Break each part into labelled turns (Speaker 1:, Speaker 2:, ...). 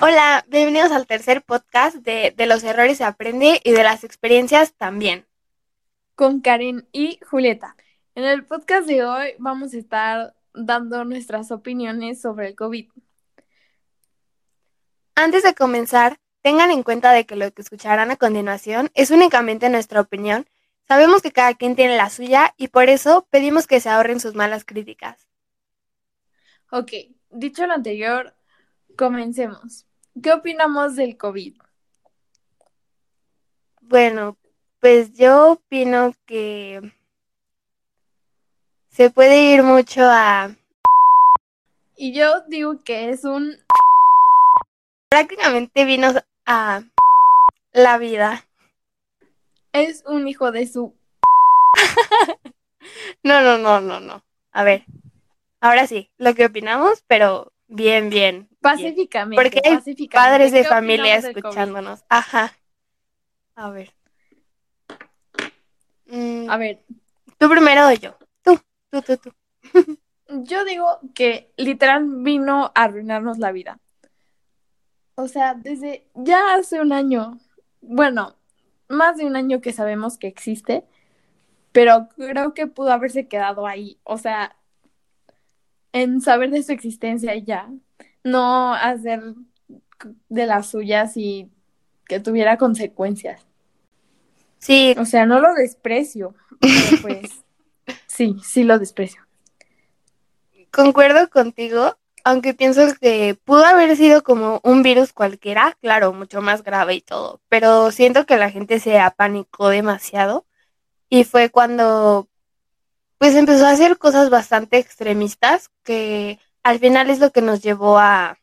Speaker 1: Hola, bienvenidos al tercer podcast de De los errores se aprende y de las experiencias también.
Speaker 2: Con Karen y Julieta. En el podcast de hoy vamos a estar dando nuestras opiniones sobre el COVID.
Speaker 1: Antes de comenzar, tengan en cuenta de que lo que escucharán a continuación es únicamente nuestra opinión. Sabemos que cada quien tiene la suya y por eso pedimos que se ahorren sus malas críticas.
Speaker 2: Ok, dicho lo anterior, comencemos. ¿Qué opinamos del COVID?
Speaker 1: Bueno, pues yo opino que se puede ir mucho a...
Speaker 2: Y yo digo que es un...
Speaker 1: Prácticamente vino a la vida.
Speaker 2: Es un hijo de su...
Speaker 1: no, no, no, no, no. A ver, ahora sí, lo que opinamos, pero bien, bien.
Speaker 2: Pacíficamente.
Speaker 1: Porque hay padres de familia escuchándonos. Ajá. A ver.
Speaker 2: Mm, a ver.
Speaker 1: Tú primero o yo. Tú, tú, tú, tú.
Speaker 2: yo digo que literal vino a arruinarnos la vida. O sea, desde ya hace un año, bueno, más de un año que sabemos que existe, pero creo que pudo haberse quedado ahí. O sea, en saber de su existencia ya no hacer de las suyas y que tuviera consecuencias.
Speaker 1: Sí.
Speaker 2: O sea, no lo desprecio, pues sí, sí lo desprecio.
Speaker 1: Concuerdo contigo, aunque pienso que pudo haber sido como un virus cualquiera, claro, mucho más grave y todo, pero siento que la gente se apanicó demasiado y fue cuando pues empezó a hacer cosas bastante extremistas que al final es lo que nos llevó a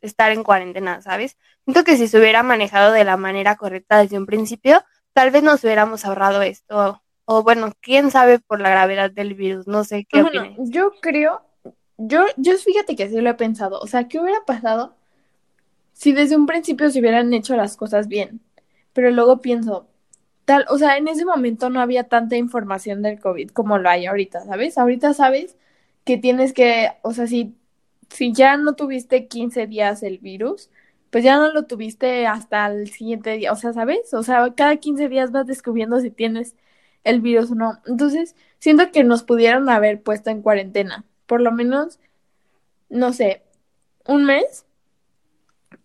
Speaker 1: estar en cuarentena, ¿sabes? Siento que si se hubiera manejado de la manera correcta desde un principio, tal vez nos hubiéramos ahorrado esto. O bueno, quién sabe por la gravedad del virus, no sé qué bueno,
Speaker 2: Yo creo, yo, yo fíjate que sí lo he pensado. O sea, ¿qué hubiera pasado si desde un principio se hubieran hecho las cosas bien? Pero luego pienso, tal, o sea, en ese momento no había tanta información del COVID como lo hay ahorita, ¿sabes? Ahorita sabes que tienes que, o sea, si, si ya no tuviste 15 días el virus, pues ya no lo tuviste hasta el siguiente día, o sea, ¿sabes? O sea, cada 15 días vas descubriendo si tienes el virus o no. Entonces, siento que nos pudieron haber puesto en cuarentena, por lo menos, no sé, un mes.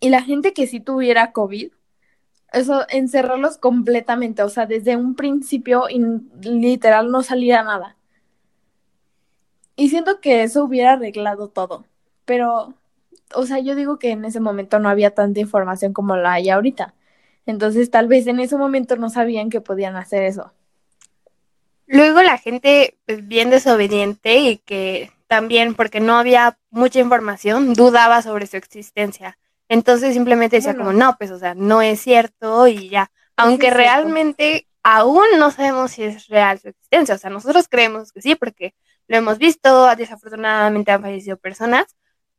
Speaker 2: Y la gente que sí tuviera COVID, eso, encerrarlos completamente, o sea, desde un principio literal no salía nada. Y siento que eso hubiera arreglado todo, pero, o sea, yo digo que en ese momento no había tanta información como la hay ahorita. Entonces, tal vez en ese momento no sabían que podían hacer eso.
Speaker 1: Luego la gente, pues, bien desobediente y que también, porque no había mucha información, dudaba sobre su existencia. Entonces simplemente decía como, no, pues, o sea, no es cierto y ya. Aunque realmente aún no sabemos si es real su existencia. O sea, nosotros creemos que sí, porque lo hemos visto, desafortunadamente han fallecido personas,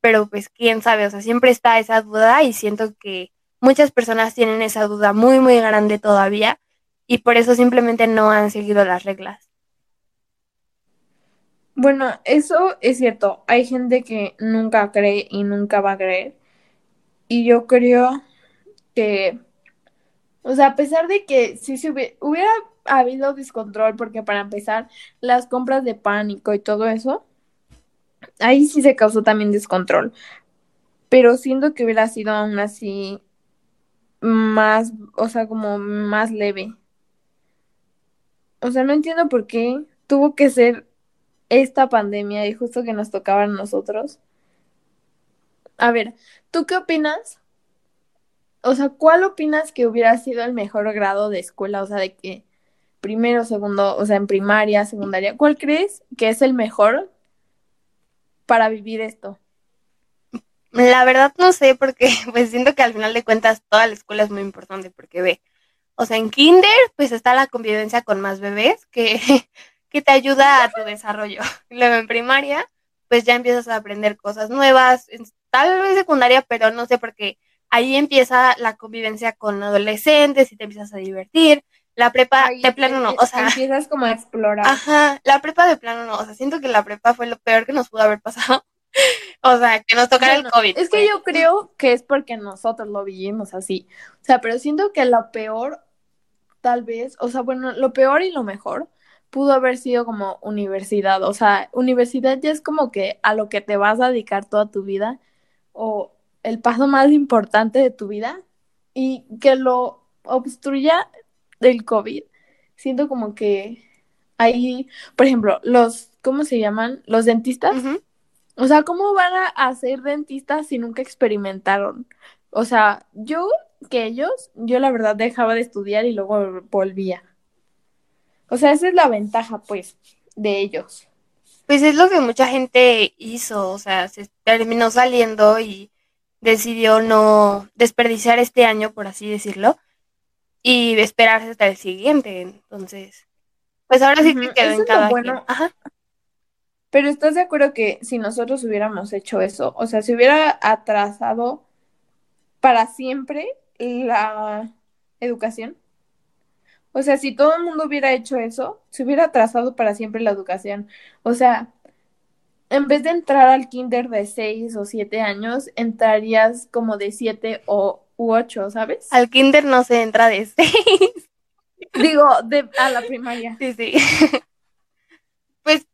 Speaker 1: pero pues quién sabe, o sea, siempre está esa duda y siento que muchas personas tienen esa duda muy, muy grande todavía y por eso simplemente no han seguido las reglas.
Speaker 2: Bueno, eso es cierto. Hay gente que nunca cree y nunca va a creer. Y yo creo que, o sea, a pesar de que si se hubiera, habido descontrol, porque para empezar, las compras de pánico y todo eso, ahí sí se causó también descontrol. Pero siento que hubiera sido aún así más, o sea, como más leve. O sea, no entiendo por qué tuvo que ser esta pandemia y justo que nos tocaba a nosotros. A ver, ¿tú qué opinas? O sea, ¿cuál opinas que hubiera sido el mejor grado de escuela? O sea, de que primero, segundo, o sea, en primaria, secundaria, ¿cuál crees que es el mejor para vivir esto?
Speaker 1: La verdad no sé, porque pues siento que al final de cuentas toda la escuela es muy importante, porque ve, o sea, en kinder pues está la convivencia con más bebés que, que te ayuda a tu desarrollo. Luego en primaria pues ya empiezas a aprender cosas nuevas, tal vez secundaria, pero no sé, porque ahí empieza la convivencia con adolescentes y te empiezas a divertir. La prepa de plano no, o sea.
Speaker 2: Empiezas como a explorar.
Speaker 1: Ajá, la prepa de plano no, o sea, siento que la prepa fue lo peor que nos pudo haber pasado. O sea, que nos tocara el COVID.
Speaker 2: Es que yo creo que es porque nosotros lo vivimos así. O sea, pero siento que lo peor, tal vez, o sea, bueno, lo peor y lo mejor pudo haber sido como universidad. O sea, universidad ya es como que a lo que te vas a dedicar toda tu vida o el paso más importante de tu vida y que lo obstruya del COVID. Siento como que ahí, por ejemplo, los, ¿cómo se llaman? Los dentistas. O sea, ¿cómo van a, ser dentistas si nunca experimentaron? O sea, yo que ellos, yo la verdad dejaba de estudiar y luego volvía. O sea, esa es la ventaja, pues, de ellos.
Speaker 1: Pues es lo que mucha gente hizo, o sea, se terminó saliendo y decidió no desperdiciar este año, por así decirlo, y esperarse hasta el siguiente. Entonces, pues ahora sí que quedó en cada bueno. Ajá.
Speaker 2: Pero ¿estás de acuerdo que si nosotros hubiéramos hecho eso, o sea, si hubiera atrasado para siempre la educación? O sea, si todo el mundo hubiera hecho eso, se hubiera atrasado para siempre la educación. O sea, en vez de entrar al kinder de 6 o 7 años, entrarías como de 7 o u 8, ¿sabes?
Speaker 1: Al kinder no se entra de 6.
Speaker 2: Digo, de, a la primaria.
Speaker 1: Sí, sí. Pues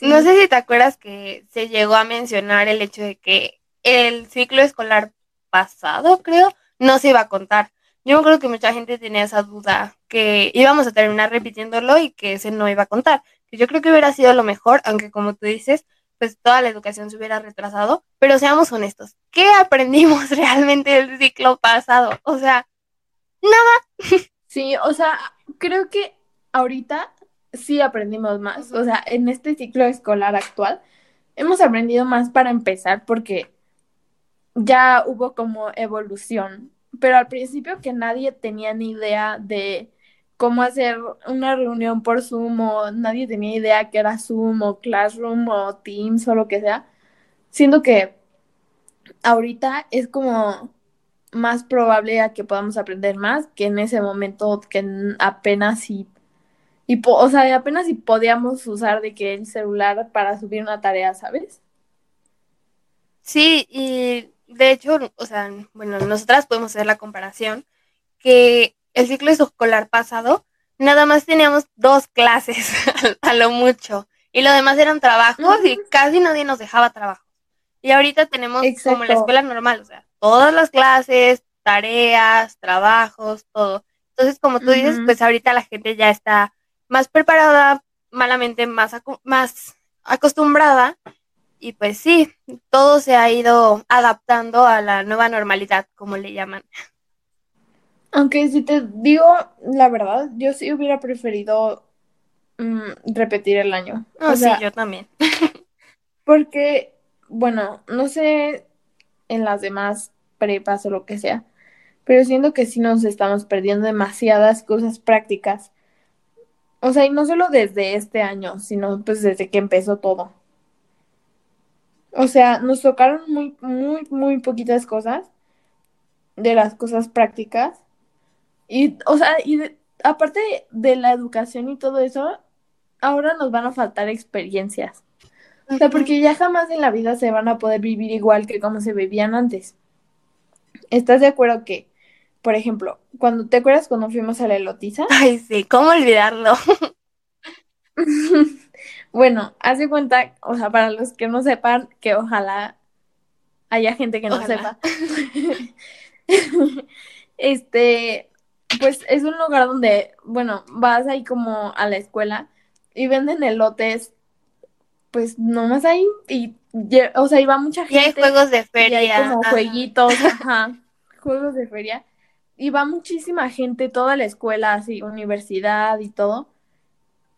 Speaker 1: no sé si te acuerdas que se llegó a mencionar el hecho de que el ciclo escolar pasado, creo, no se iba a contar. Yo creo que mucha gente tenía esa duda, que íbamos a terminar repitiéndolo y que ese no iba a contar. Yo creo que hubiera sido lo mejor, aunque como tú dices, pues toda la educación se hubiera retrasado. Pero seamos honestos, ¿qué aprendimos realmente del ciclo pasado? O sea, nada.
Speaker 2: Sí, o sea, creo que ahorita sí aprendimos más. O sea, en este ciclo escolar actual hemos aprendido más para empezar porque ya hubo como evolución. Pero al principio que nadie tenía ni idea de cómo hacer una reunión por Zoom o nadie tenía idea que era Zoom o Classroom o Teams o lo que sea. Siento que ahorita es como más probable a que podamos aprender más que en ese momento que apenas y y, o sea, apenas si podíamos usar de que el celular para subir una tarea, ¿sabes?
Speaker 1: Sí, y de hecho, o sea, bueno, nosotras podemos hacer la comparación que el ciclo escolar pasado nada más teníamos dos clases a lo mucho y lo demás eran trabajos y casi nadie nos dejaba trabajo. Y ahorita tenemos como la escuela normal, o sea, todas las clases, tareas, trabajos, todo. Entonces, como tú dices, pues ahorita la gente ya está más preparada, malamente más, más acostumbrada. Y pues sí, todo se ha ido adaptando a la nueva normalidad, como le llaman.
Speaker 2: Aunque si te digo la verdad, yo sí hubiera preferido mm, repetir el año.
Speaker 1: Oh, sí, yo también.
Speaker 2: porque, bueno, no sé en las demás prepas o lo que sea, pero siento que sí nos estamos perdiendo demasiadas cosas prácticas o sea, y no solo desde este año, sino pues desde que empezó todo. O sea, nos tocaron muy, muy, muy poquitas cosas de las cosas prácticas. Y, o sea, y aparte de la educación y todo eso, ahora nos van a faltar experiencias. O sea, porque ya jamás en la vida se van a poder vivir igual que como se vivían antes. ¿Estás de acuerdo que por ejemplo, cuando te acuerdas cuando fuimos a la elotiza.
Speaker 1: Ay, sí, ¿cómo olvidarlo?
Speaker 2: bueno, hace cuenta, o sea, para los que no sepan, que ojalá haya gente que no sepa. este, pues es un lugar donde, bueno, vas ahí como a la escuela y venden elotes, pues nomás ahí y, o sea, iba mucha gente.
Speaker 1: Y hay juegos de feria. Y
Speaker 2: hay como jueguitos, ajá, juegos de feria y va muchísima gente, toda la escuela, así, universidad y todo.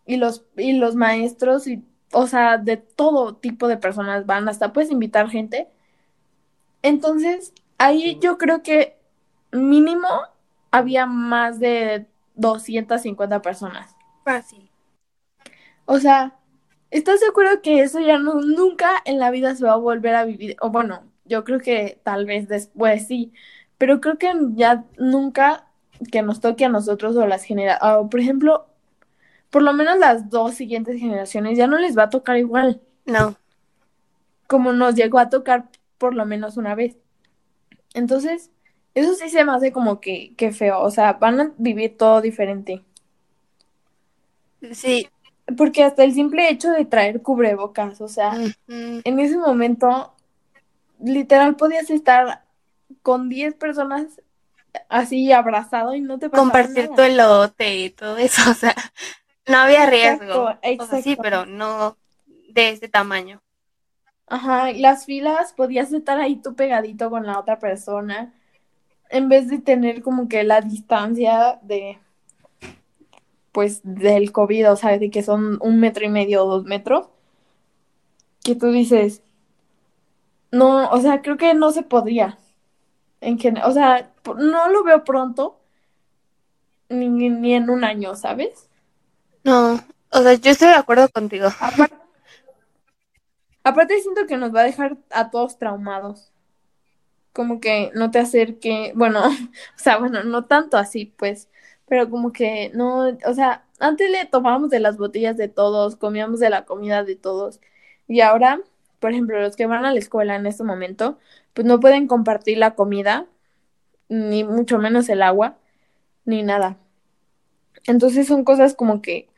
Speaker 2: Y los, y los maestros, y, o sea, de todo tipo de personas van, hasta puedes invitar gente. Entonces, ahí yo creo que mínimo había más de 250 personas.
Speaker 1: Fácil.
Speaker 2: O sea, ¿estás de acuerdo que eso ya no, nunca en la vida se va a volver a vivir? O bueno, yo creo que tal vez después sí, pero creo que ya nunca que nos toque a nosotros o las generaciones, por ejemplo, por lo menos las dos siguientes generaciones ya no les va a tocar igual.
Speaker 1: No.
Speaker 2: como nos llegó a tocar por lo menos una vez. Entonces, eso sí se me hace como que, que feo, o sea, van a vivir todo diferente.
Speaker 1: Sí.
Speaker 2: Porque hasta el simple hecho de traer cubrebocas, o sea, en ese momento, literal podías estar con 10 personas así abrazado y no te
Speaker 1: pasaba Compartir tu elote y todo eso, o sea, no había riesgo. Exacto, sí, pero no de este tamaño.
Speaker 2: Ajá, las filas podías estar ahí tú pegadito con la otra persona, en vez de tener como que la distancia de, pues, del COVID, o sea, de que son un metro y medio o dos metros, que tú dices, no, o sea, creo que no se podría. En o sea, no lo veo pronto, ni, ni en un año, ¿sabes?
Speaker 1: No, o sea, yo estoy de acuerdo contigo.
Speaker 2: Aparte, siento que nos va a dejar a todos traumados. Como que no te acerque, bueno, o sea, bueno, no tanto así, pues, pero como que no, o sea, antes le tomábamos de las botellas de todos, comíamos de la comida de todos, y ahora, por ejemplo, los que van a la escuela en este momento, pues no pueden compartir la comida, ni mucho menos el agua, ni nada. Entonces son cosas como que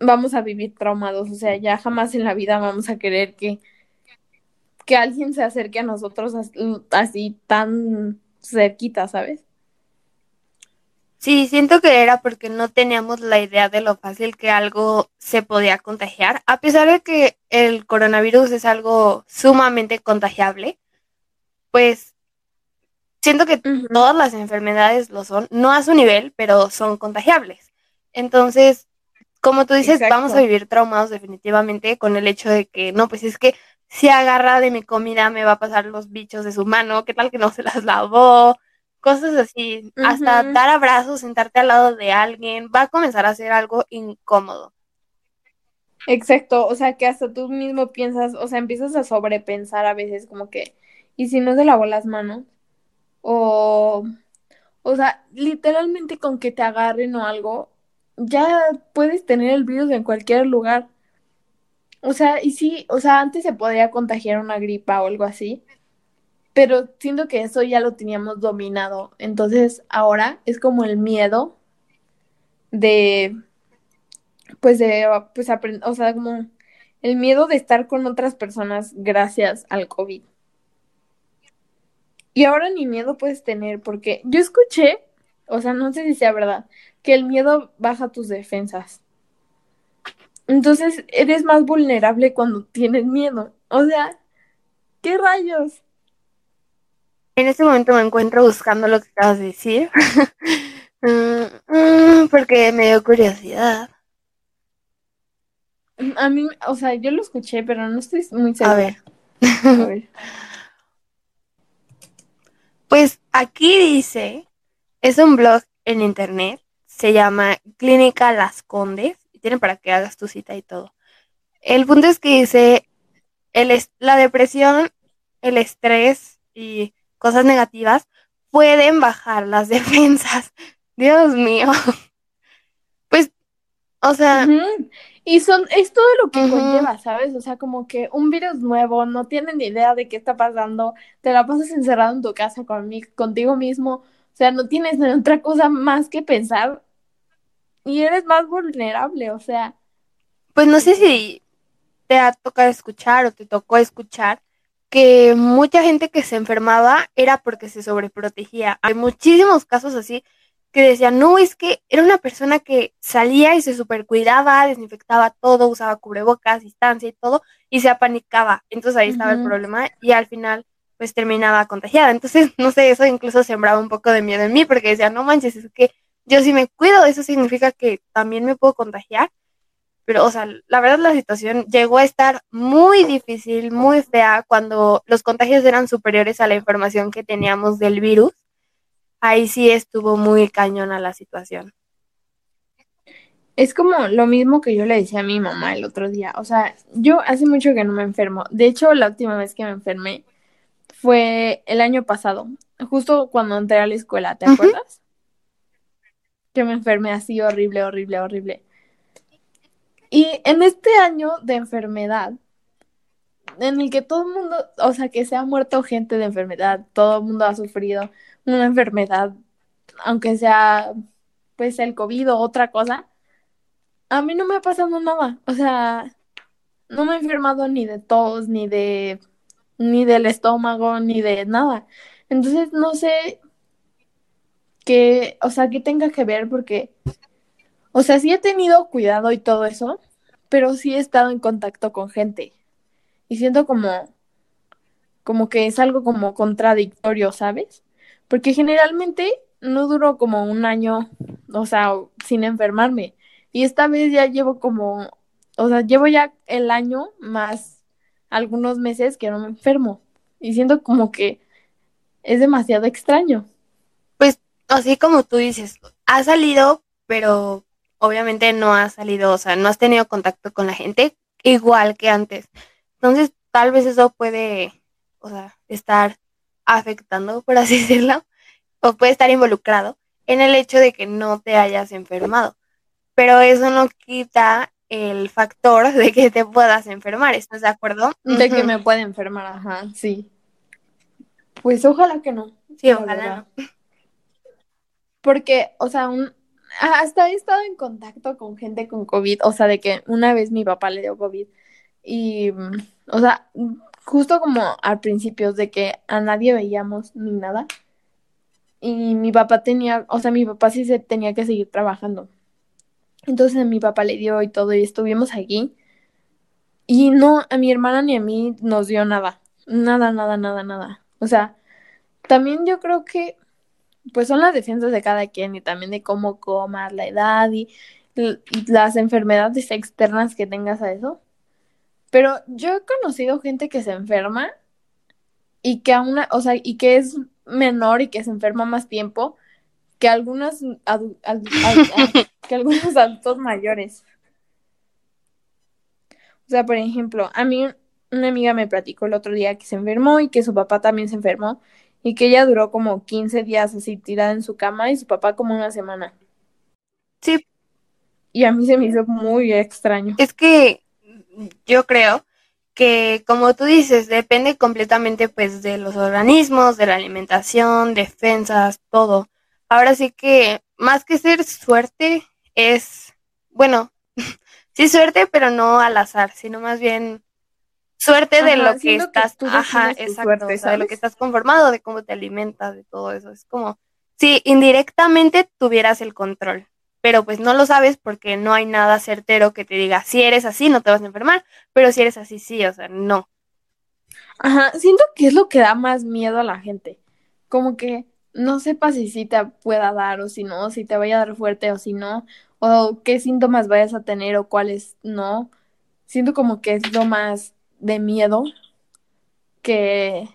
Speaker 2: vamos a vivir traumados, o sea, ya jamás en la vida vamos a querer que, que alguien se acerque a nosotros así tan cerquita, ¿sabes?
Speaker 1: Sí, siento que era porque no teníamos la idea de lo fácil que algo se podía contagiar, a pesar de que el coronavirus es algo sumamente contagiable, pues siento que todas las enfermedades lo son, no a su nivel, pero son contagiables. Entonces, como tú dices, vamos a vivir traumados definitivamente con el hecho de que, no, pues es que si agarra de mi comida me va a pasar los bichos de su mano, qué tal que no se las lavó, cosas así, hasta dar abrazos, sentarte al lado de alguien, va a comenzar a ser algo incómodo.
Speaker 2: Exacto, o sea que hasta tú mismo piensas, o sea, empiezas a sobrepensar a veces como que, ¿y si no se lavó las manos? O, o sea, literalmente con que te agarren o algo, ya puedes tener el virus en cualquier lugar. O sea, y sí, o sea, antes se podía contagiar una gripa o algo así, pero siento que eso ya lo teníamos dominado. Entonces, ahora es como el miedo de, pues, de, pues, o sea, como el miedo de estar con otras personas gracias al COVID. Y ahora ni miedo puedes tener, porque yo escuché, o sea, no sé si sea verdad, que el miedo baja tus defensas. Entonces eres más vulnerable cuando tienes miedo. O sea, ¿qué rayos?
Speaker 1: En este momento me encuentro buscando lo que acabas de decir. Mm, mm, porque me dio curiosidad.
Speaker 2: A mí, o sea, yo lo escuché, pero no estoy muy segura. A ver. A ver.
Speaker 1: Pues aquí dice, es un blog en internet se llama Clínica Las Condes y tiene para que hagas tu cita y todo. El punto es que dice, el la depresión, el estrés y cosas negativas pueden bajar las defensas. Dios mío. Pues, o sea...
Speaker 2: Y son, es todo lo que conlleva, ¿sabes? O sea, como que un virus nuevo, no tienen ni idea de qué está pasando, te la pasas encerrado en tu casa contigo mismo, o sea, no tienes otra cosa más que pensar y eres más vulnerable, o sea.
Speaker 1: Pues no sé si te ha tocado escuchar o te tocó escuchar que mucha gente que se enfermaba era porque se sobreprotegía. Hay muchísimos casos así que decían, no, es que era una persona que salía y se supercuidaba, desinfectaba todo, usaba cubrebocas, distancia y todo, y se apanicaba. Entonces ahí estaba el problema y al final pues terminaba contagiada. Entonces, no sé, eso incluso sembraba un poco de miedo en mí porque decía, no manches, es que yo si me cuido, eso significa que también me puedo contagiar. Pero, o sea, la verdad la situación llegó a estar muy difícil, muy fea, cuando los contagios eran superiores a la información que teníamos del virus. Ahí sí estuvo muy cañona la situación.
Speaker 2: Es como lo mismo que yo le decía a mi mamá el otro día. O sea, yo hace mucho que no me enfermo. De hecho, la última vez que me enfermé fue el año pasado, justo cuando entré a la escuela, ¿te acuerdas? Que me enfermé así horrible, horrible, horrible. Y en este año de enfermedad, en el que todo el mundo, o sea, que se ha muerto gente de enfermedad, todo el mundo ha sufrido una enfermedad, aunque sea pues el COVID o otra cosa, a mí no me ha pasado nada, o sea, no me he enfermado ni de tos, ni de, ni del estómago, ni de nada. Entonces, no sé qué, o sea, qué tenga que ver porque, o sea, sí he tenido cuidado y todo eso, pero sí he estado en contacto con gente y siento como, como que es algo como contradictorio, ¿sabes? Porque generalmente no duró como un año, o sea, sin enfermarme. Y esta vez ya llevo como, o sea, llevo ya el año más algunos meses que no me enfermo. Y siento como que es demasiado extraño.
Speaker 1: Así como tú dices, ha salido, pero obviamente no ha salido, o sea, no has tenido contacto con la gente igual que antes. Entonces, tal vez eso puede, o sea, estar afectando, por así decirlo, o puede estar involucrado en el hecho de que no te hayas enfermado. Pero eso no quita el factor de que te puedas enfermar, ¿estás de acuerdo?
Speaker 2: De que me puede enfermar, ajá, sí. Pues ojalá que no.
Speaker 1: Sí, ojalá.
Speaker 2: Porque, o sea, un, hasta he estado en contacto con gente con COVID, o sea, de que una vez mi papá le dio COVID y, o sea, justo como al principio de que a nadie veíamos ni nada. Y mi papá tenía, o sea, mi papá sí se tenía que seguir trabajando. Entonces mi papá le dio y todo y estuvimos aquí. Y no, a mi hermana ni a mí nos dio nada. Nada, nada, nada, nada. O sea, también yo creo que pues son las defensas de cada quien y también de cómo comas, la edad y, y las enfermedades externas que tengas a eso. Pero yo he conocido gente que se enferma y que aún, o sea, y que es menor y que se enferma más tiempo que algunos, que algunos adultos mayores. O sea, por ejemplo, a mí una amiga me platicó el otro día que se enfermó y que su papá también se enfermó y que ella duró como 15 días así tirada en su cama y su papá como una semana.
Speaker 1: Sí.
Speaker 2: Y a mí se me hizo muy extraño.
Speaker 1: Es que yo creo que como tú dices, depende completamente pues de los organismos, de la alimentación, defensas, todo. Ahora sí que más que ser suerte es, bueno, sí suerte, pero no al azar, sino más bien suerte de lo que estás, ajá, exacto, de lo que estás conformado, de cómo te alimentas, de todo eso. Es como si indirectamente tuvieras el control pero pues no lo sabes porque no hay nada certero que te diga, si eres así no te vas a enfermar, pero si eres así sí, o sea, no.
Speaker 2: Ajá, siento que es lo que da más miedo a la gente, como que no sepas si sí te pueda dar o si no, si te vaya a dar fuerte o si no, o qué síntomas vayas a tener o cuáles no. Siento como que es lo más de miedo que,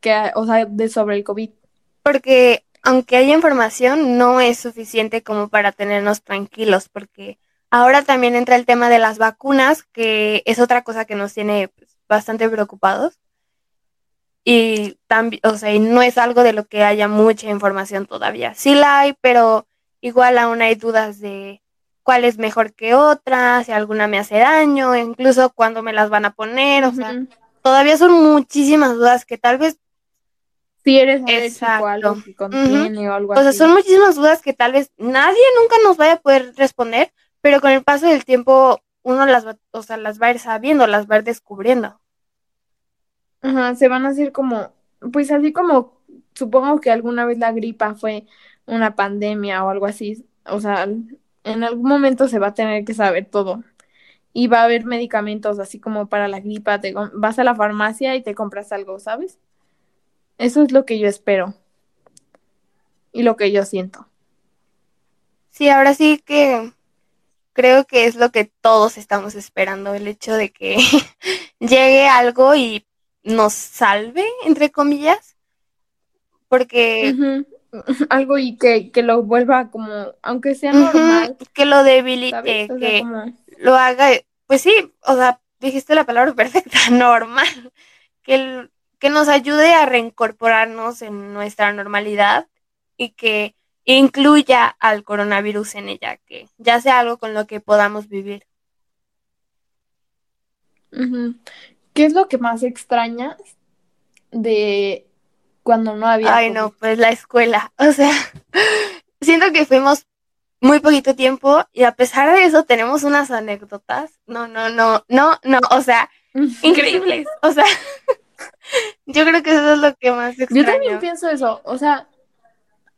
Speaker 2: que o sea, de sobre el COVID.
Speaker 1: Porque aunque haya información, no es suficiente como para tenernos tranquilos, porque ahora también entra el tema de las vacunas, que es otra cosa que nos tiene pues, bastante preocupados. Y también, o sea, no es algo de lo que haya mucha información todavía. Sí la hay, pero igual aún hay dudas de cuál es mejor que otra, si alguna me hace daño, incluso cuándo me las van a poner, o sea, todavía son muchísimas dudas que tal vez
Speaker 2: si eres Exacto. que contiene o algo así.
Speaker 1: O sea, son muchísimas dudas que tal vez nadie nunca nos vaya a poder responder, pero con el paso del tiempo uno las va, o sea, las va a ir sabiendo, las va a ir descubriendo.
Speaker 2: Ajá, se van a hacer como, pues así como supongo que alguna vez la gripa fue una pandemia o algo así, o sea, en algún momento se va a tener que saber todo. Y va a haber medicamentos así como para la gripa, te vas a la farmacia y te compras algo, ¿sabes? Eso es lo que yo espero y lo que yo siento.
Speaker 1: Sí, ahora sí que creo que es lo que todos estamos esperando, el hecho de que llegue algo y nos salve, entre comillas, porque...
Speaker 2: Algo y que, lo vuelva como, aunque sea normal.
Speaker 1: Que lo debilite, que lo haga, pues sí, o sea, dijiste la palabra perfecta, normal, que que nos ayude a reincorporarnos en nuestra normalidad y que incluya al coronavirus en ella, que ya sea algo con lo que podamos vivir.
Speaker 2: ¿Qué es lo que más extrañas de cuando no había?
Speaker 1: Ay, no, pues la escuela. O sea, siento que fuimos muy poquito tiempo y a pesar de eso tenemos unas anécdotas. No, no, no, no, no, o sea, increíbles. O sea, yo creo que eso es lo que más extraño.
Speaker 2: Yo también pienso eso, o sea,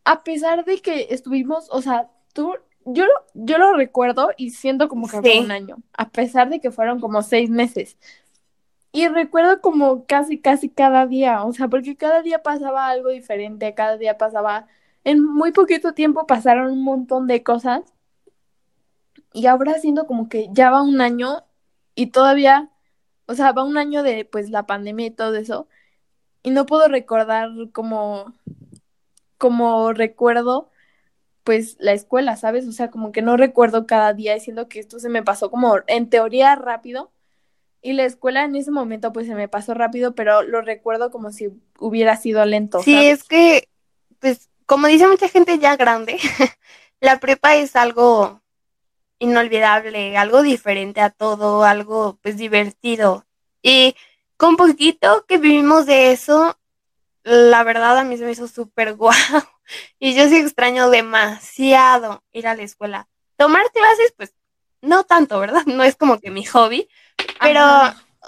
Speaker 2: a pesar de que estuvimos, o sea, tú, yo, yo lo recuerdo y siento como que fue un año, a pesar de que fueron como seis meses. Y recuerdo como casi, casi cada día, o sea, porque cada día pasaba algo diferente, cada día pasaba, en muy poquito tiempo pasaron un montón de cosas. Y ahora siento como que ya va un año y todavía, o sea, va un año de pues la pandemia y todo eso. Y no puedo recordar como, como recuerdo pues la escuela, ¿sabes? O sea, como que no recuerdo cada día diciendo que esto se me pasó como en teoría rápido y la escuela en ese momento pues se me pasó rápido, pero lo recuerdo como si hubiera sido lento.
Speaker 1: Sí, es que, pues, como dice mucha gente ya grande, la prepa es algo inolvidable, algo diferente a todo, algo pues divertido. Y con poquito que vivimos de eso, la verdad a mí se me hizo súper guau. Y yo sí extraño demasiado ir a la escuela. Tomar clases, pues, no tanto, ¿verdad? No es como que mi hobby, pero,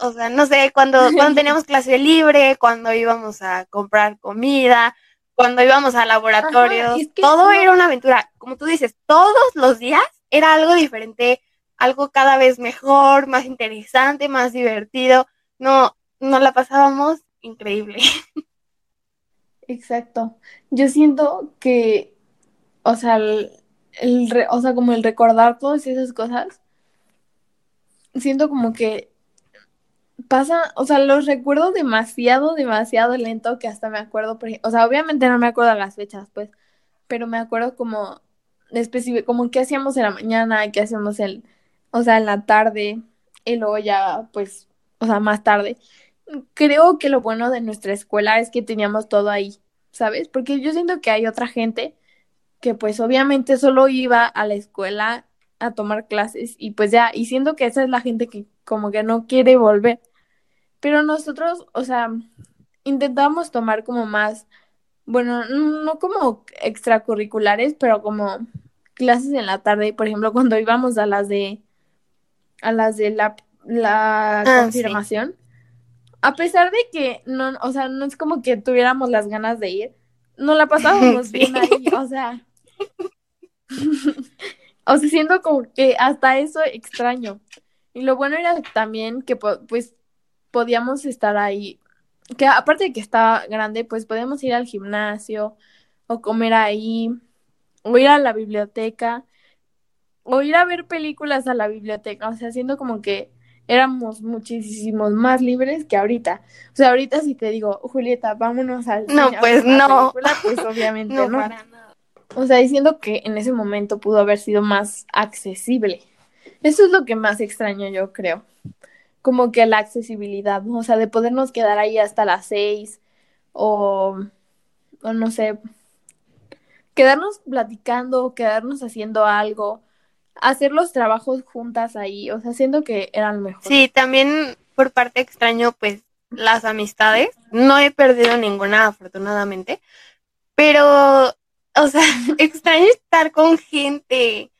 Speaker 1: o sea, no sé, cuando, cuando teníamos clase libre, cuando íbamos a comprar comida, cuando íbamos a laboratorios, todo era una aventura. Como tú dices, todos los días era algo diferente, algo cada vez mejor, más interesante, más divertido. No, nos la pasábamos increíble.
Speaker 2: Exacto. Yo siento que, o sea, el, o sea, como el recordar todas esas cosas, siento como que pasa, o sea, los recuerdo demasiado, demasiado lento que hasta me acuerdo, o sea, obviamente no me acuerdo las fechas, pues, pero me acuerdo como específico, como qué hacíamos en la mañana, qué hacíamos en, o sea, en la tarde, y luego ya, pues, o sea, más tarde. Creo que lo bueno de nuestra escuela es que teníamos todo ahí, ¿sabes? Porque yo siento que hay otra gente que pues obviamente solo iba a la escuela a tomar clases y pues ya, y siento que esa es la gente que como que no quiere volver. Pero nosotros, o sea, intentamos tomar como más, bueno, no como extracurriculares, pero como clases en la tarde, por ejemplo, cuando íbamos a las de a las de la, la ah, confirmación. A pesar de que no, o sea, no es como que tuviéramos las ganas de ir, no la pasábamos bien ahí, o sea, o sea, siento como que hasta eso extraño. Y lo bueno era también que pues podíamos estar ahí, que aparte de que estaba grande, pues podíamos ir al gimnasio o comer ahí, o ir a la biblioteca, o ir a ver películas a la biblioteca, o sea, siendo como que éramos muchísimos más libres que ahorita. O sea, ahorita si te digo, Julieta, vámonos al
Speaker 1: No, pues no.
Speaker 2: pues obviamente no. no. O sea, diciendo que en ese momento pudo haber sido más accesible. Eso es lo que más extraño yo creo. Como que la accesibilidad, o sea, de podernos quedar ahí hasta las seis o, no sé, quedarnos platicando, quedarnos haciendo algo, hacer los trabajos juntas ahí, o sea, siendo que eran mejor.
Speaker 1: Sí, también por parte extraño, pues, las amistades. No he perdido ninguna, afortunadamente, pero o sea, extraño estar con gente.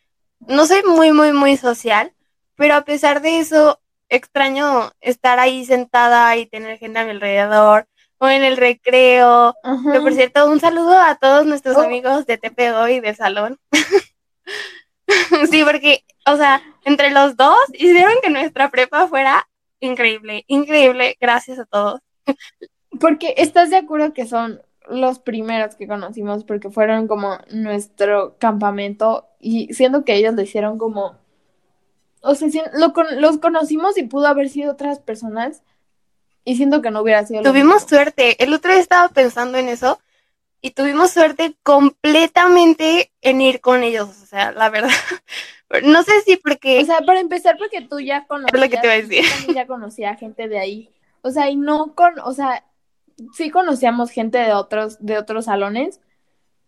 Speaker 1: No soy muy, muy, muy social, pero a pesar de eso, extraño estar ahí sentada y tener gente a mi alrededor o en el recreo. por cierto, un saludo a todos nuestros oh. amigos de TPO y de salón. sí, porque, o sea, entre los dos hicieron que nuestra prepa fuera increíble, increíble. Gracias a todos.
Speaker 2: Porque estás de acuerdo que son los primeros que conocimos porque fueron como nuestro campamento y siendo que ellos lo hicieron como, o sea, lo, los conocimos y pudo haber sido otras personas y siento que no hubiera sido.
Speaker 1: Tuvimos suerte, el otro día estaba pensando en eso y tuvimos suerte completamente en ir con ellos, o sea, la verdad. No sé si porque...
Speaker 2: O sea, para empezar porque tú ya conocías...
Speaker 1: lo que te iba a decir.
Speaker 2: ya conocía gente de ahí. O sea, y no con, o sea, sí conocíamos gente de otros, de otros salones,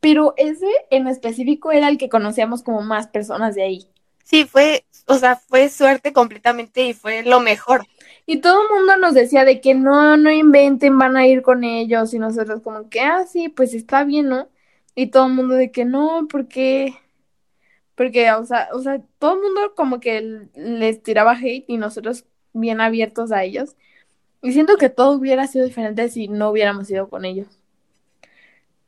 Speaker 2: pero ese en específico era el que conocíamos como más personas de ahí.
Speaker 1: Sí, fue, o sea, fue suerte completamente y fue lo mejor.
Speaker 2: Y todo el mundo nos decía de que no, no inventen, van a ir con ellos. Y nosotros como que, ah, sí, pues está bien, ¿no? Y todo el mundo de que no, porque... Porque, o sea, o sea, todo el mundo como que les tiraba hate y nosotros bien abiertos a ellos. Y siento que todo hubiera sido diferente si no hubiéramos ido con ellos.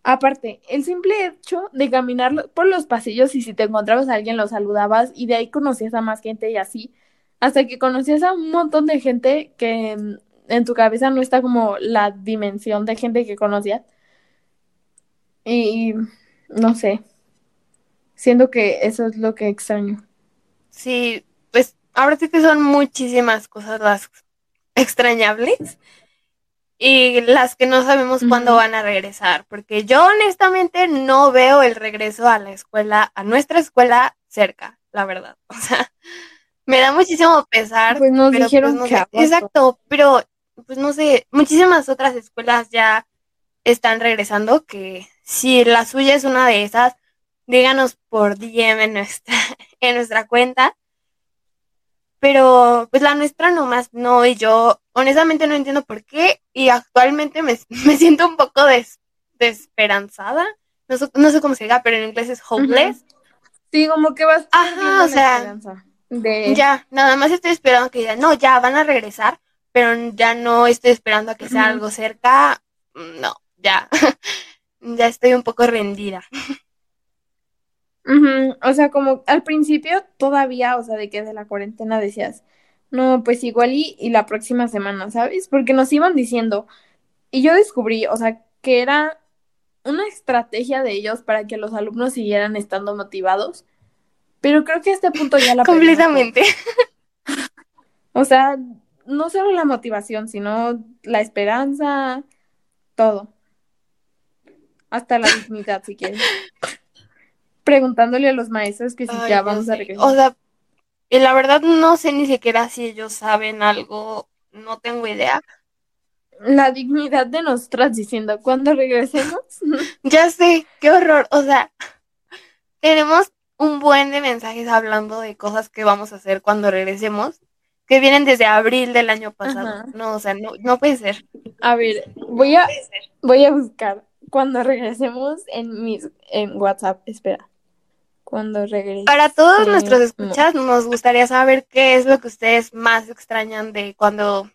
Speaker 2: Aparte, el simple hecho de caminar por los pasillos y si te encontrabas a alguien lo saludabas y de ahí conocías a más gente y así, hasta que conocías a un montón de gente que en tu cabeza no está como la dimensión de gente que conocías. Y no sé, siento que eso es lo que extraño.
Speaker 1: Sí, pues ahora sí que son muchísimas cosas las extrañables y las que no sabemos cuándo van a regresar, porque yo honestamente no veo el regreso a la escuela, a nuestra escuela cerca, la verdad. O sea, me da muchísimo pesar.
Speaker 2: Pues nos
Speaker 1: pero,
Speaker 2: dijeron
Speaker 1: pues,
Speaker 2: que
Speaker 1: no sé. Exacto, pero pues no sé, muchísimas otras escuelas ya están regresando, que si la suya es una de esas, díganos por DM en nuestra, en nuestra cuenta. Pero pues la nuestra nomás no, y yo honestamente no entiendo por qué, y actualmente me, me siento un poco des, desesperanzada. No, sé- no sé cómo se diga, pero en inglés es hopeless.
Speaker 2: Sí, como que vas
Speaker 1: Ajá, o sea,
Speaker 2: de...
Speaker 1: Ya, nada más estoy esperando que digan, no, ya van a regresar, pero ya no estoy esperando a que sea algo cerca. No, ya. ya estoy un poco rendida.
Speaker 2: Ujú, O sea, como al principio todavía, o sea, de que de la cuarentena decías, no, pues igual y, y la próxima semana, ¿sabes? Porque nos iban diciendo, y yo descubrí, o sea, que era una estrategia de ellos para que los alumnos siguieran estando motivados, pero creo que a este punto ya la
Speaker 1: Completamente.
Speaker 2: O sea, no solo la motivación, sino la esperanza, todo. Hasta la dignidad, si quieres. Preguntándole a los maestros que si
Speaker 1: Ay,
Speaker 2: ya vamos a regresar.
Speaker 1: O sea, y la verdad no sé ni siquiera si ellos saben algo, no tengo idea.
Speaker 2: La dignidad de nosotras diciendo, cuando regresemos,
Speaker 1: Ya sé, qué horror. O sea, tenemos un buen de mensajes hablando de cosas que vamos a hacer cuando regresemos, que vienen desde abril del año pasado.
Speaker 2: Ajá.
Speaker 1: No, o sea, no, no puede ser.
Speaker 2: a ver, voy a, voy a buscar cuando regresemos en mis, en WhatsApp, espera. Cuando.
Speaker 1: Para todos nuestros escuchas, nos gustaría saber qué es lo que ustedes más extrañan de cuando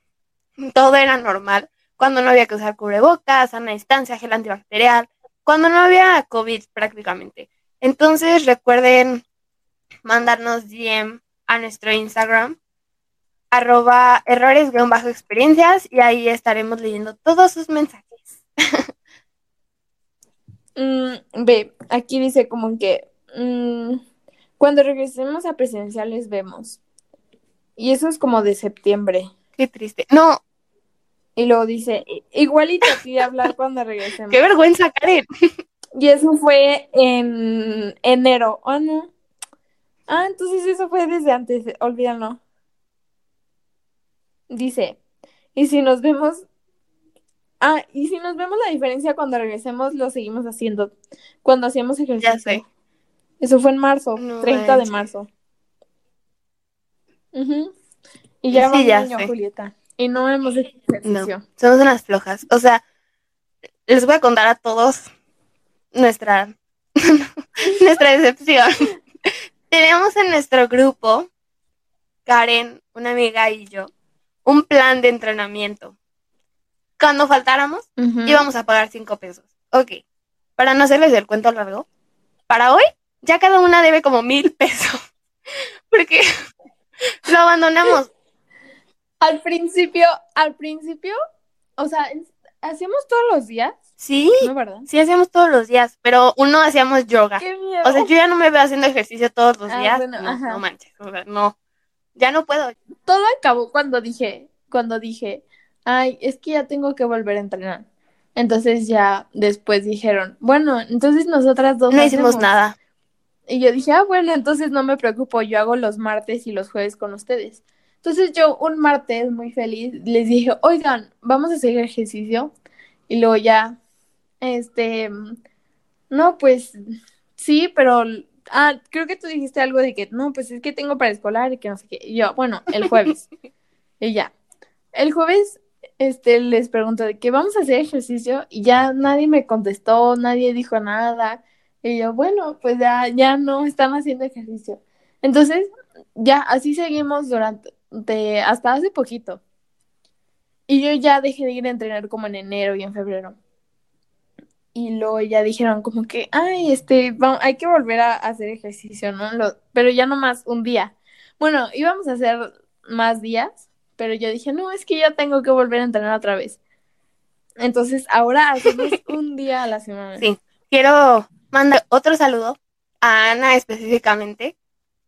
Speaker 1: todo era normal, cuando no había que usar cubrebocas, sana distancia, gel antibacterial, cuando no había COVID prácticamente. Entonces recuerden mandarnos DM a nuestro Instagram, arroba errores-experiencias y ahí estaremos leyendo todos sus mensajes.
Speaker 2: Mm, ve, aquí dice como que mm, cuando regresemos a presenciales vemos. Y eso es como de septiembre.
Speaker 1: Qué triste. No,
Speaker 2: Y luego dice, "I- igualito a ti hablar cuando regresemos.
Speaker 1: qué vergüenza, Karen.
Speaker 2: Y eso fue en enero. Oh, no. Ah, entonces eso fue desde antes, olvídalo. Dice, y si nos vemos, ah, y si nos vemos la diferencia cuando regresemos, lo seguimos haciendo. Cuando hacíamos ejercicio.
Speaker 1: Ya sé.
Speaker 2: Eso fue en marzo,
Speaker 1: No
Speaker 2: 30 de marzo. Ujú. Y ya
Speaker 1: Sí, ya.
Speaker 2: Julieta. Y no hemos hecho
Speaker 1: No,
Speaker 2: ejercicio.
Speaker 1: somos unas flojas. O sea, les voy a contar a todos nuestra, nuestra decepción. Tenemos en nuestro grupo, Karen, una amiga y yo, un plan de entrenamiento. Cuando faltáramos, íbamos a pagar cinco pesos. Ok, para no hacerles el cuento largo, para hoy ya cada una debe como mil pesos. Porque lo abandonamos.
Speaker 2: Al principio, al principio, o sea, hacemos todos los días,
Speaker 1: Sí,
Speaker 2: ¿no, verdad?
Speaker 1: sí hacíamos todos los días, pero uno hacíamos yoga.
Speaker 2: ¡Qué miedo!
Speaker 1: O sea, yo ya no me veo haciendo ejercicio todos los
Speaker 2: Ah,
Speaker 1: días.
Speaker 2: bueno,
Speaker 1: no, no manches. O sea, no. Ya no puedo.
Speaker 2: Todo acabó cuando dije, cuando dije, ay, es que ya tengo que volver a entrenar. Entonces ya después dijeron, bueno, entonces nosotras dos
Speaker 1: No
Speaker 2: lo
Speaker 1: hicimos
Speaker 2: hacemos.
Speaker 1: nada.
Speaker 2: Y yo dije, ah, bueno, entonces no me preocupo, yo hago los martes y los jueves con ustedes. Entonces yo un martes muy feliz les dije, oigan, vamos a hacer ejercicio. Y luego ya, este, no, pues sí, pero, ah, creo que tú dijiste algo de que, no, pues es que tengo para escolar y que no sé qué. Y yo, bueno, el jueves. y ya. el jueves este, les pregunto de que vamos a hacer ejercicio y ya nadie me contestó, nadie dijo nada. Y yo, bueno, pues ya, ya no están haciendo ejercicio. Entonces, ya así seguimos durante, hasta hace poquito. Y yo ya dejé de ir a entrenar como en enero y en febrero. Y luego ya dijeron como que, ay, este, hay que volver a hacer ejercicio, ¿no? pero ya no más un día. Bueno, íbamos a hacer más días, pero yo dije, no, es que ya tengo que volver a entrenar otra vez. Entonces, ahora hacemos un día a la semana.
Speaker 1: Sí, quiero mandar otro saludo a Ana específicamente,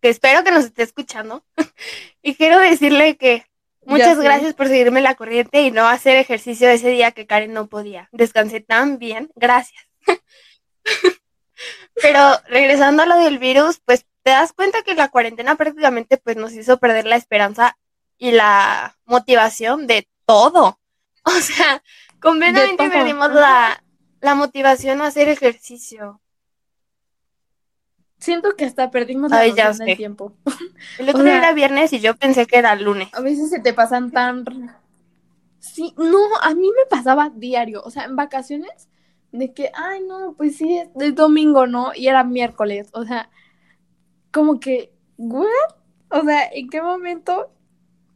Speaker 1: que espero que nos esté escuchando. y quiero decirle que muchas gracias por seguirme la corriente y no hacer ejercicio ese día que Karen no podía. Descansé tan bien, gracias. Pero regresando a lo del virus, pues te das cuenta que la cuarentena prácticamente pues nos hizo perder la esperanza y la motivación de todo. O sea, completamente perdimos la, la motivación a hacer ejercicio.
Speaker 2: Siento que hasta perdimos la noción del tiempo.
Speaker 1: El otro día era viernes y yo pensé que era lunes.
Speaker 2: A veces se te pasan tan... Sí, no, a mí me pasaba diario, o sea, en vacaciones, de que, ay, no, pues sí, es, domingo, ¿no? Y era miércoles, o sea, como que, ¿what? O sea, ¿en qué momento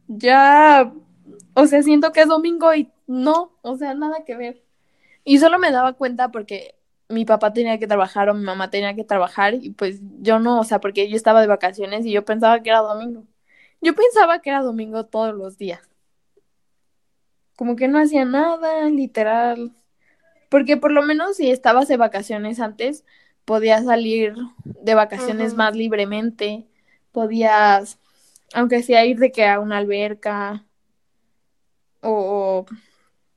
Speaker 2: ya, o sea, siento que es domingo y no, o sea, nada que ver. Y solo me daba cuenta porque mi papá tenía que trabajar o mi mamá tenía que trabajar y pues yo no, o sea, porque yo estaba de vacaciones y yo pensaba que era domingo. Yo pensaba que era domingo todos los días. Como que no hacía nada, literal. Porque por lo menos si estabas de vacaciones antes, podías salir de vacaciones más libremente, podías, aunque sea ir de que a una alberca o,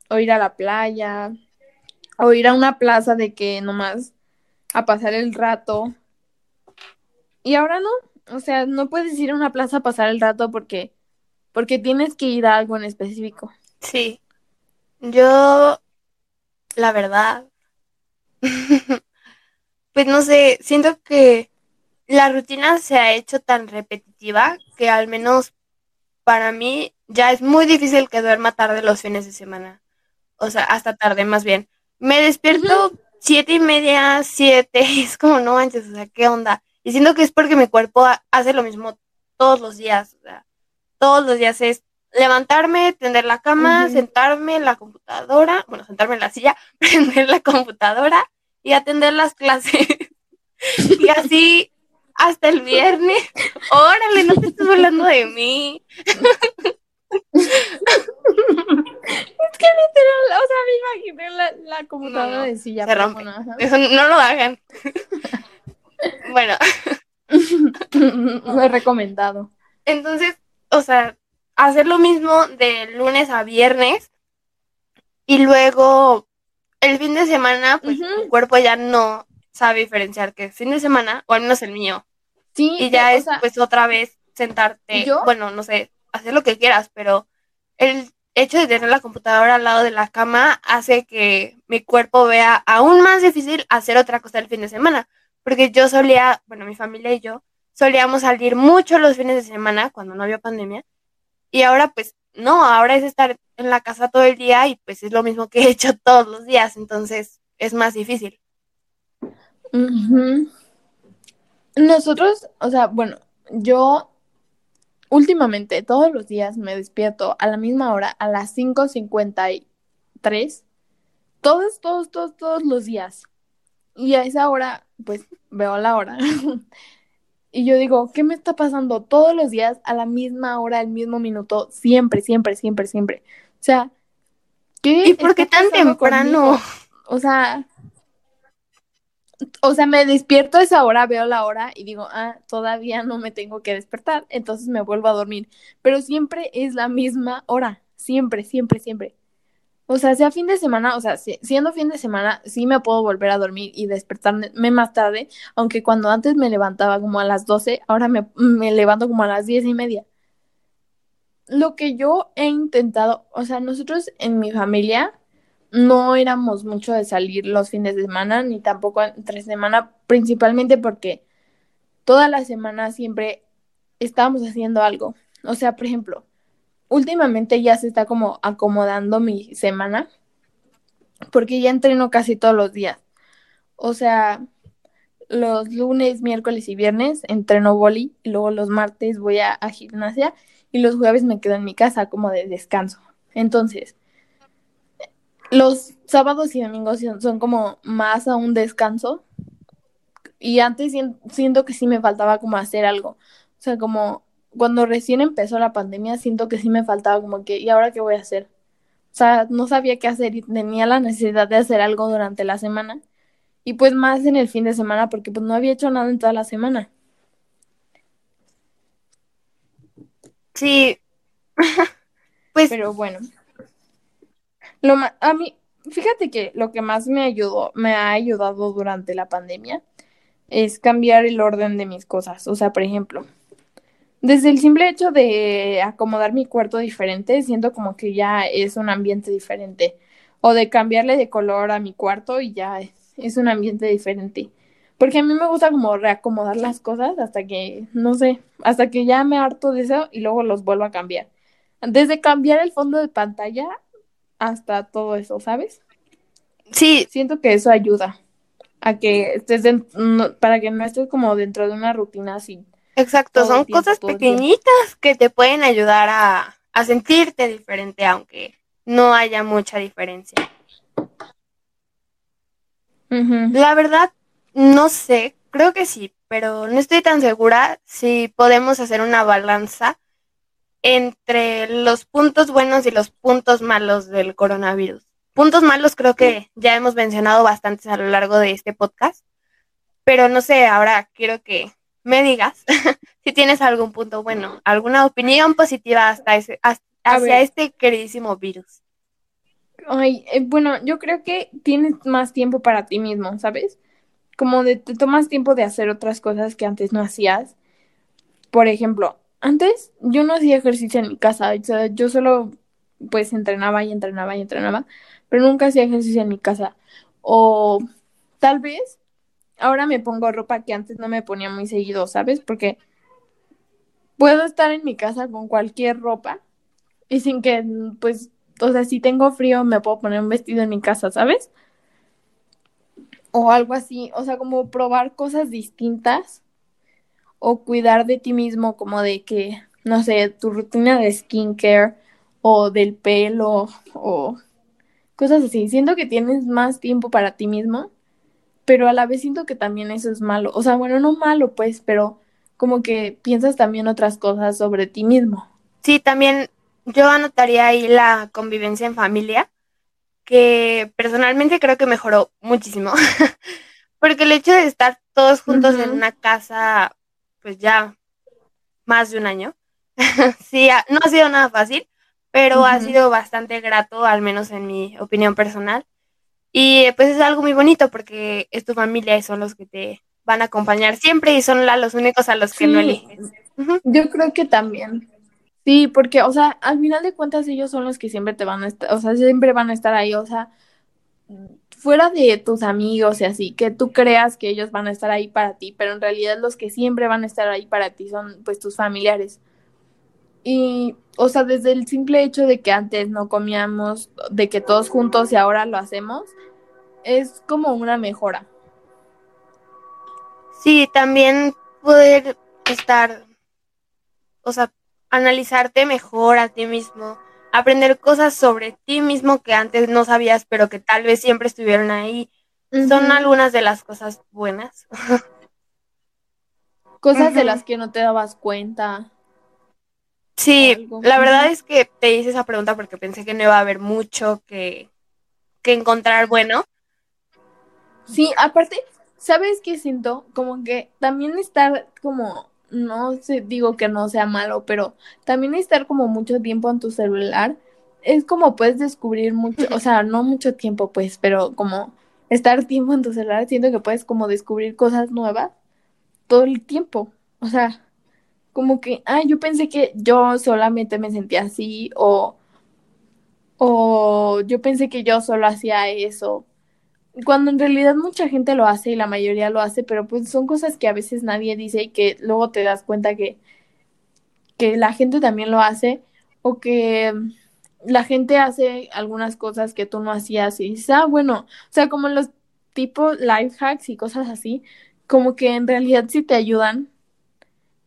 Speaker 2: o ir a la playa o ir a una plaza de que nomás a pasar el rato. Y ahora no, o sea, no puedes ir a una plaza a pasar el rato porque porque tienes que ir a algo en específico.
Speaker 1: Sí. Yo la verdad pues no sé, siento que la rutina se ha hecho tan repetitiva que al menos para mí ya es muy difícil que duerma tarde los fines de semana. O sea, hasta tarde más bien. Me despierto siete y media, siete, es como no manches, o sea, ¿qué onda? Y siento que es porque mi cuerpo hace lo mismo todos los días, o sea, todos los días es levantarme, tender la cama, sentarme en la computadora, bueno, sentarme en la silla, prender la computadora y atender las clases. y así hasta el viernes. Órale, no te estás hablando de mí.
Speaker 2: Es que literal, o sea, me imaginé la, la computadora de silla.
Speaker 1: Se rompe. Eso no lo hagan. bueno.
Speaker 2: Lo he recomendado.
Speaker 1: Entonces, o sea, hacer lo mismo de lunes a viernes y luego el fin de semana, pues tu cuerpo ya no sabe diferenciar que es fin de semana, o al menos el mío. Sí. Y ya es pues otra vez sentarte, bueno, no sé, hacer lo que quieras, pero el hecho de tener la computadora al lado de la cama hace que mi cuerpo vea aún más difícil hacer otra cosa el fin de semana. Porque yo solía, bueno, mi familia y yo solíamos salir mucho los fines de semana cuando no había pandemia. Y ahora pues no, ahora es estar en la casa todo el día y pues es lo mismo que he hecho todos los días, entonces es más difícil.
Speaker 2: Nosotros, o sea, bueno, yo últimamente todos los días me despierto a la misma hora, a las 5.53. Todos, todos, todos, todos los días. Y a esa hora, pues veo la hora. y yo digo, ¿qué me está pasando todos los días a la misma hora, al mismo minuto? Siempre, siempre, siempre, siempre. O sea,
Speaker 1: ¿qué? ¿Y por qué tan temprano?
Speaker 2: O sea, o sea, me despierto esa hora, veo la hora y digo, ah, todavía no me tengo que despertar, entonces me vuelvo a dormir. Pero siempre es la misma hora, siempre, siempre, siempre. O sea, sea fin de semana, o sea, siendo fin de semana, sí me puedo volver a dormir y despertarme más tarde, aunque cuando antes me levantaba como a las 12, ahora me, me levanto como a las diez y media. Lo que yo he intentado, o sea, nosotros en mi familia, no éramos mucho de salir los fines de semana, ni tampoco entre semana, principalmente porque toda la semana siempre estábamos haciendo algo. O sea, por ejemplo, últimamente ya se está como acomodando mi semana porque ya entreno casi todos los días. O sea, los lunes, miércoles y viernes entreno boli y luego los martes voy a, gimnasia y los jueves me quedo en mi casa como de descanso. Entonces, los sábados y domingos son como más a un descanso y antes siento que sí me faltaba como hacer algo. O sea, como cuando recién empezó la pandemia, siento que sí me faltaba como que, ¿y ahora qué voy a hacer? O sea, no sabía qué hacer y tenía la necesidad de hacer algo durante la semana. Y pues más en el fin de semana porque pues no había hecho nada en toda la semana.
Speaker 1: Sí. pues
Speaker 2: pero bueno. Lo a mí fíjate que lo que más me ayudó, me ha ayudado durante la pandemia es cambiar el orden de mis cosas. O sea, por ejemplo, desde el simple hecho de acomodar mi cuarto diferente, siento como que ya es un ambiente diferente. O de cambiarle de color a mi cuarto y ya es, un ambiente diferente. Porque a mí me gusta como reacomodar las cosas hasta que, no sé, hasta que ya me harto de eso y luego los vuelvo a cambiar. Desde cambiar el fondo de pantalla hasta todo eso, ¿sabes?
Speaker 1: Sí.
Speaker 2: Siento que eso ayuda a que estés para que no estés como dentro de una rutina así.
Speaker 1: Exacto, son cosas pequeñitas que te pueden ayudar a, a sentirte diferente, aunque no haya mucha diferencia. La verdad, no sé, creo que sí, pero no estoy tan segura si podemos hacer una balanza entre los puntos buenos y los puntos malos del coronavirus. Puntos malos creo que ya hemos mencionado bastantes a lo largo de este podcast, pero no sé, ahora quiero que me digas si tienes algún punto bueno, alguna opinión positiva hasta ese, hacia este queridísimo virus.
Speaker 2: Ay, eh, bueno, yo creo que tienes más tiempo para ti mismo, ¿sabes? Como de te tomas tiempo de hacer otras cosas que antes no hacías. Por ejemplo, antes yo no hacía ejercicio en mi casa, o sea, yo solo pues entrenaba y entrenaba y entrenaba pero nunca hacía ejercicio en mi casa. O tal vez ahora me pongo ropa que antes no me ponía muy seguido, ¿sabes? Porque puedo estar en mi casa con cualquier ropa y sin que, pues, o sea, si tengo frío me puedo poner un vestido en mi casa, ¿sabes? O algo así, o sea, como probar cosas distintas o cuidar de ti mismo, como de que, no sé, tu rutina de skincare o del pelo o cosas así. Siento que tienes más tiempo para ti mismo, pero a la vez siento que también eso es malo. O sea, bueno, no malo, pues, pero como que piensas también otras cosas sobre ti mismo.
Speaker 1: Sí, también yo anotaría ahí la convivencia en familia, que personalmente creo que mejoró muchísimo. Porque el hecho de estar todos juntos en una casa, pues ya más de un año, sí, no ha sido nada fácil, pero ha sido bastante grato, al menos en mi opinión personal. Y pues es algo muy bonito porque es tu familia y son los que te van a acompañar siempre y son los únicos a los que no eliges.
Speaker 2: Yo creo que también. Sí, porque, o sea, al final de cuentas ellos son los que siempre te van a estar, o sea, siempre van a estar ahí, o sea, fuera de tus amigos y así, que tú creas que ellos van a estar ahí para ti, pero en realidad los que siempre van a estar ahí para ti son pues tus familiares. Y, o sea, desde el simple hecho de que antes no comíamos, de que todos juntos y ahora lo hacemos, es como una mejora.
Speaker 1: Sí, también poder estar, o sea, analizarte mejor a ti mismo, aprender cosas sobre ti mismo que antes no sabías, pero que tal vez siempre estuvieron ahí. Son algunas de las cosas buenas.
Speaker 2: Cosas de las que no te dabas cuenta.
Speaker 1: Sí, la verdad es que te hice esa pregunta porque pensé que no iba a haber mucho que, encontrar bueno.
Speaker 2: Sí, aparte, ¿sabes qué siento? Como que también estar como, no sé, digo que no sea malo, pero también estar como mucho tiempo en tu celular es como puedes descubrir mucho, o sea, no mucho tiempo pues, pero como estar tiempo en tu celular, siento que puedes como descubrir cosas nuevas todo el tiempo. O sea, como que, ay, yo pensé que yo solamente me sentía así o, o yo pensé que yo solo hacía eso. Cuando en realidad mucha gente lo hace y la mayoría lo hace, pero pues son cosas que a veces nadie dice y que luego te das cuenta que, que la gente también lo hace o que la gente hace algunas cosas que tú no hacías y dices, ah, bueno, o sea, como los tipo life hacks y cosas así, como que en realidad sí te ayudan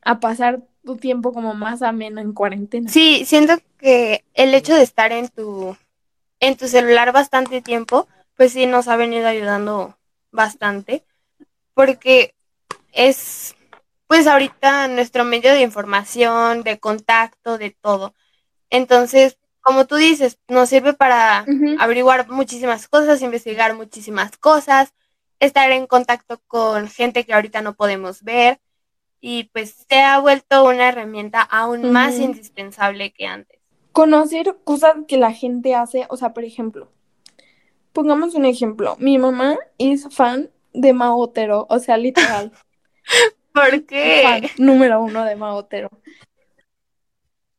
Speaker 2: a pasar tu tiempo como más ameno en cuarentena.
Speaker 1: Sí, siento que el hecho de estar en tu en tu celular bastante tiempo, pues sí nos ha venido ayudando bastante, porque es pues ahorita nuestro medio de información, de contacto, de todo. Entonces, como tú dices, nos sirve para averiguar muchísimas cosas, investigar muchísimas cosas, estar en contacto con gente que ahorita no podemos ver y pues se ha vuelto una herramienta aún más indispensable que antes.
Speaker 2: Conocer cosas que la gente hace, o sea, por ejemplo, pongamos un ejemplo, mi mamá es fan de Maotero, o sea, literal.
Speaker 1: ¿Por qué?
Speaker 2: Fan número uno de Maotero.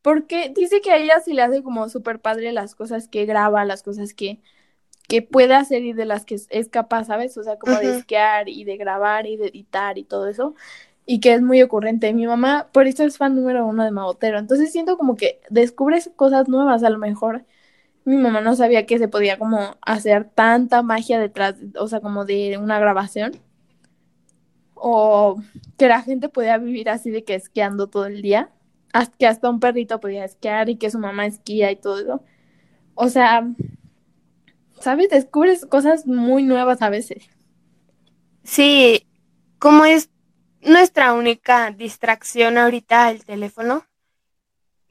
Speaker 2: Porque dice que a ella sí le hace como súper padre las cosas que graba, las cosas que, que puede hacer y de las que es, capaz, ¿sabes? O sea, como de esquiar y de grabar y de editar y todo eso. Y que es muy ocurrente. Mi mamá, por eso es fan número uno de Magotero. Entonces siento como que descubres cosas nuevas a lo mejor. Mi mamá no sabía que se podía como hacer tanta magia detrás, o sea, como de una grabación. O que la gente podía vivir así de que esquiando todo el día que hasta un perrito podía esquiar y que su mamá esquía y todo eso. O sea, ¿sabes? Descubres cosas muy nuevas a veces.
Speaker 1: Sí, como es nuestra única distracción ahorita el teléfono.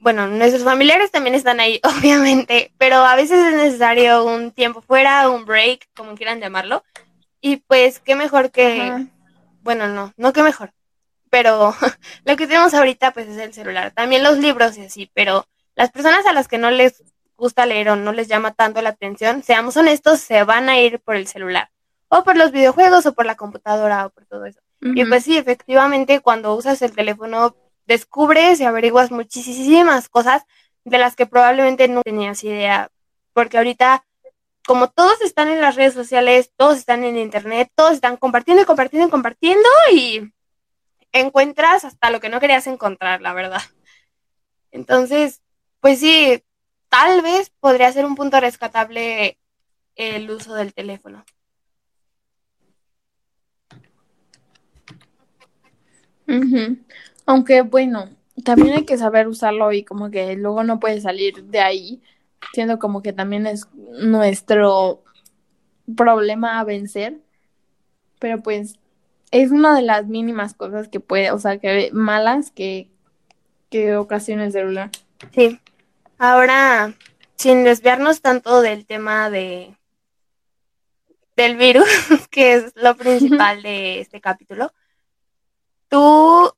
Speaker 1: Bueno, nuestros familiares también están ahí, obviamente, pero a veces es necesario un tiempo fuera, un break, como quieran llamarlo. Y pues, qué mejor que... Bueno, no, no qué mejor pero lo que tenemos ahorita pues es el celular. También los libros y así, pero las personas a las que no les gusta leer o no les llama tanto la atención, seamos honestos, se van a ir por el celular, o por los videojuegos, o por la computadora, o por todo eso. Y pues sí, efectivamente, cuando usas el teléfono, descubres y averiguas muchísimas cosas de las que probablemente no tenías idea, porque ahorita, como todos están en las redes sociales, todos están en internet, todos están compartiendo y compartiendo y compartiendo y encuentras hasta lo que no querías encontrar, la verdad. Entonces, pues sí, tal vez podría ser un punto rescatable el uso del teléfono.
Speaker 2: Aunque bueno, también hay que saber usarlo y como que luego no puedes salir de ahí, siendo como que también es nuestro problema a vencer. Pero pues es una de las mínimas cosas que puede, o sea, que malas que, que ocasiona el celular.
Speaker 1: Sí. Ahora, sin desviarnos tanto del tema de del virus, que es lo principal de este capítulo, ¿tú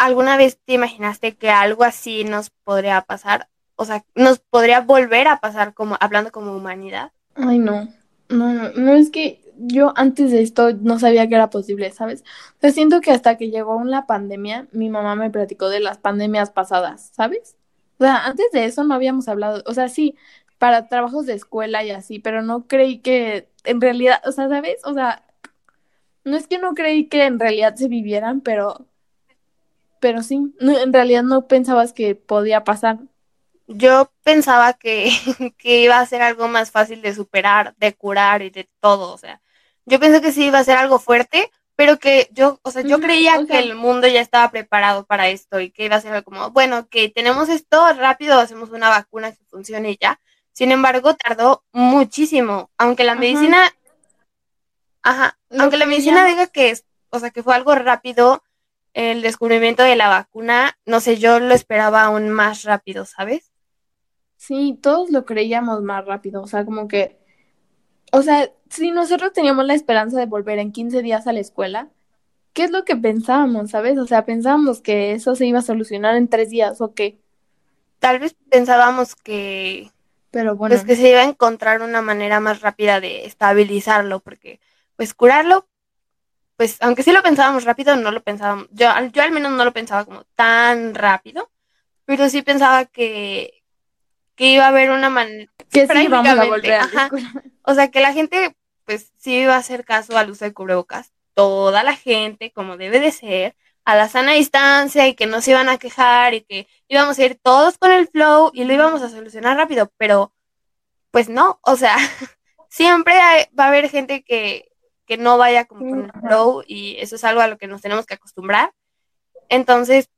Speaker 1: alguna vez te imaginaste que algo así nos podría pasar? O sea, nos podría volver a pasar como hablando como humanidad.
Speaker 2: Ay, no. No, no, no es que yo antes de esto no sabía que era posible, ¿sabes? O sea, siento que hasta que llegó la pandemia, mi mamá me platicó de las pandemias pasadas, ¿sabes? O sea, antes de eso no habíamos hablado, o sea, sí, para trabajos de escuela y así, pero no creí que en realidad, o sea, ¿sabes? O sea, no es que no creí que en realidad se vivieran, pero, pero sí, en realidad no pensabas que podía pasar
Speaker 1: yo pensaba que, que, iba a ser algo más fácil de superar, de curar y de todo. O sea, yo pensé que sí iba a ser algo fuerte, pero que yo, o sea, yo creía que el mundo ya estaba preparado para esto y que iba a ser como, bueno, que tenemos esto, rápido hacemos una vacuna que funcione y ya. Sin embargo, tardó muchísimo, aunque la medicina, ajá, aunque la medicina diga que es, o sea, que fue algo rápido, el descubrimiento de la vacuna, no sé, yo lo esperaba aún más rápido, ¿sabes?
Speaker 2: Sí, todos lo creíamos más rápido, o sea, como que, o sea, si nosotros teníamos la esperanza de volver en 15 días a la escuela, ¿qué es lo que pensábamos, sabes? O sea, pensábamos que eso se iba a solucionar en tres días o qué.
Speaker 1: Tal vez pensábamos que,
Speaker 2: pero bueno,
Speaker 1: pues que se iba a encontrar una manera más rápida de estabilizarlo, porque pues curarlo, pues aunque sí lo pensábamos rápido, no lo pensábamos, yo, yo al menos no lo pensaba como tan rápido, pero sí pensaba que, que iba a haber una manera
Speaker 2: que sí vamos a volver
Speaker 1: o sea que la gente pues sí iba a hacer caso al uso de cubrebocas toda la gente como debe de ser a la sana distancia y que no se iban a quejar y que íbamos a ir todos con el flow y lo íbamos a solucionar rápido, pero pues no, o sea, siempre va a haber gente que, que no vaya con el flow y eso es algo a lo que nos tenemos que acostumbrar. Entonces,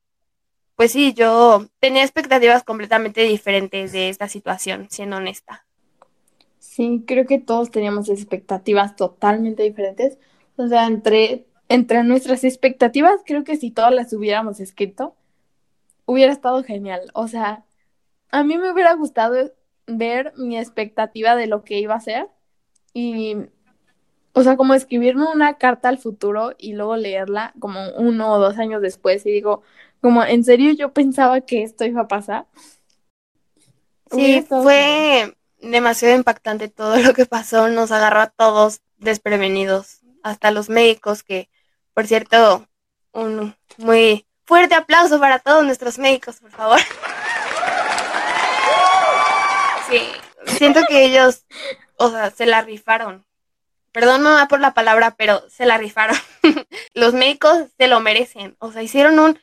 Speaker 1: pues sí, yo tenía expectativas completamente diferentes de esta situación, siendo honesta.
Speaker 2: Sí, creo que todos teníamos expectativas totalmente diferentes. O sea, entre, entre nuestras expectativas, creo que si todas las hubiéramos escrito, hubiera estado genial. O sea, a mí me hubiera gustado ver mi expectativa de lo que iba a ser y, o sea, como escribirme una carta al futuro y luego leerla como uno o dos años después y digo, como, ¿en serio yo pensaba que esto iba a pasar?
Speaker 1: Sí, fue demasiado impactante todo lo que pasó, nos agarró a todos desprevenidos, hasta los médicos que, por cierto, un muy fuerte aplauso para todos nuestros médicos, por favor. Sí, siento que ellos, o sea, se la rifaron. Perdón mamá por la palabra, pero se la rifaron. los médicos se lo merecen, o sea, hicieron un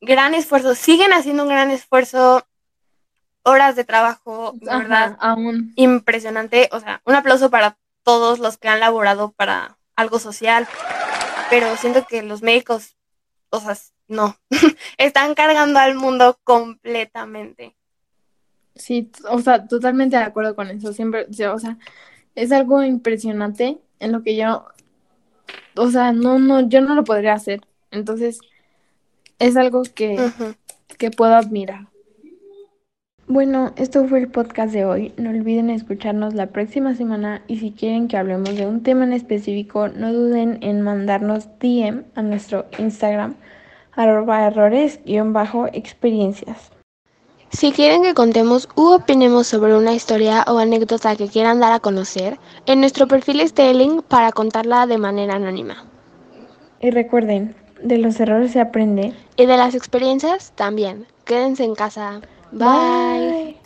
Speaker 1: gran esfuerzo, siguen haciendo un gran esfuerzo, horas de trabajo, verdad,
Speaker 2: aún.
Speaker 1: impresionante. O sea, un aplauso para todos los que han laborado para algo social, pero siento que los médicos, o sea, no, están cargando al mundo completamente.
Speaker 2: Sí, o sea, totalmente de acuerdo con eso. Siempre, o sea, es algo impresionante en lo que yo, o sea, no, no, yo no lo podría hacer. Entonces, es algo que, que puedo admirar. Bueno, esto fue el podcast de hoy. No olviden escucharnos la próxima semana y si quieren que hablemos de un tema en específico, no duden en mandarnos DM a nuestro Instagram arroba errores-experiencias.
Speaker 1: Si quieren que contemos u opinemos sobre una historia o anécdota que quieran dar a conocer, en nuestro perfil está el link para contarla de manera anónima.
Speaker 2: Y recuerden, de los errores se aprende.
Speaker 1: Y de las experiencias también. Quédense en casa. Bye.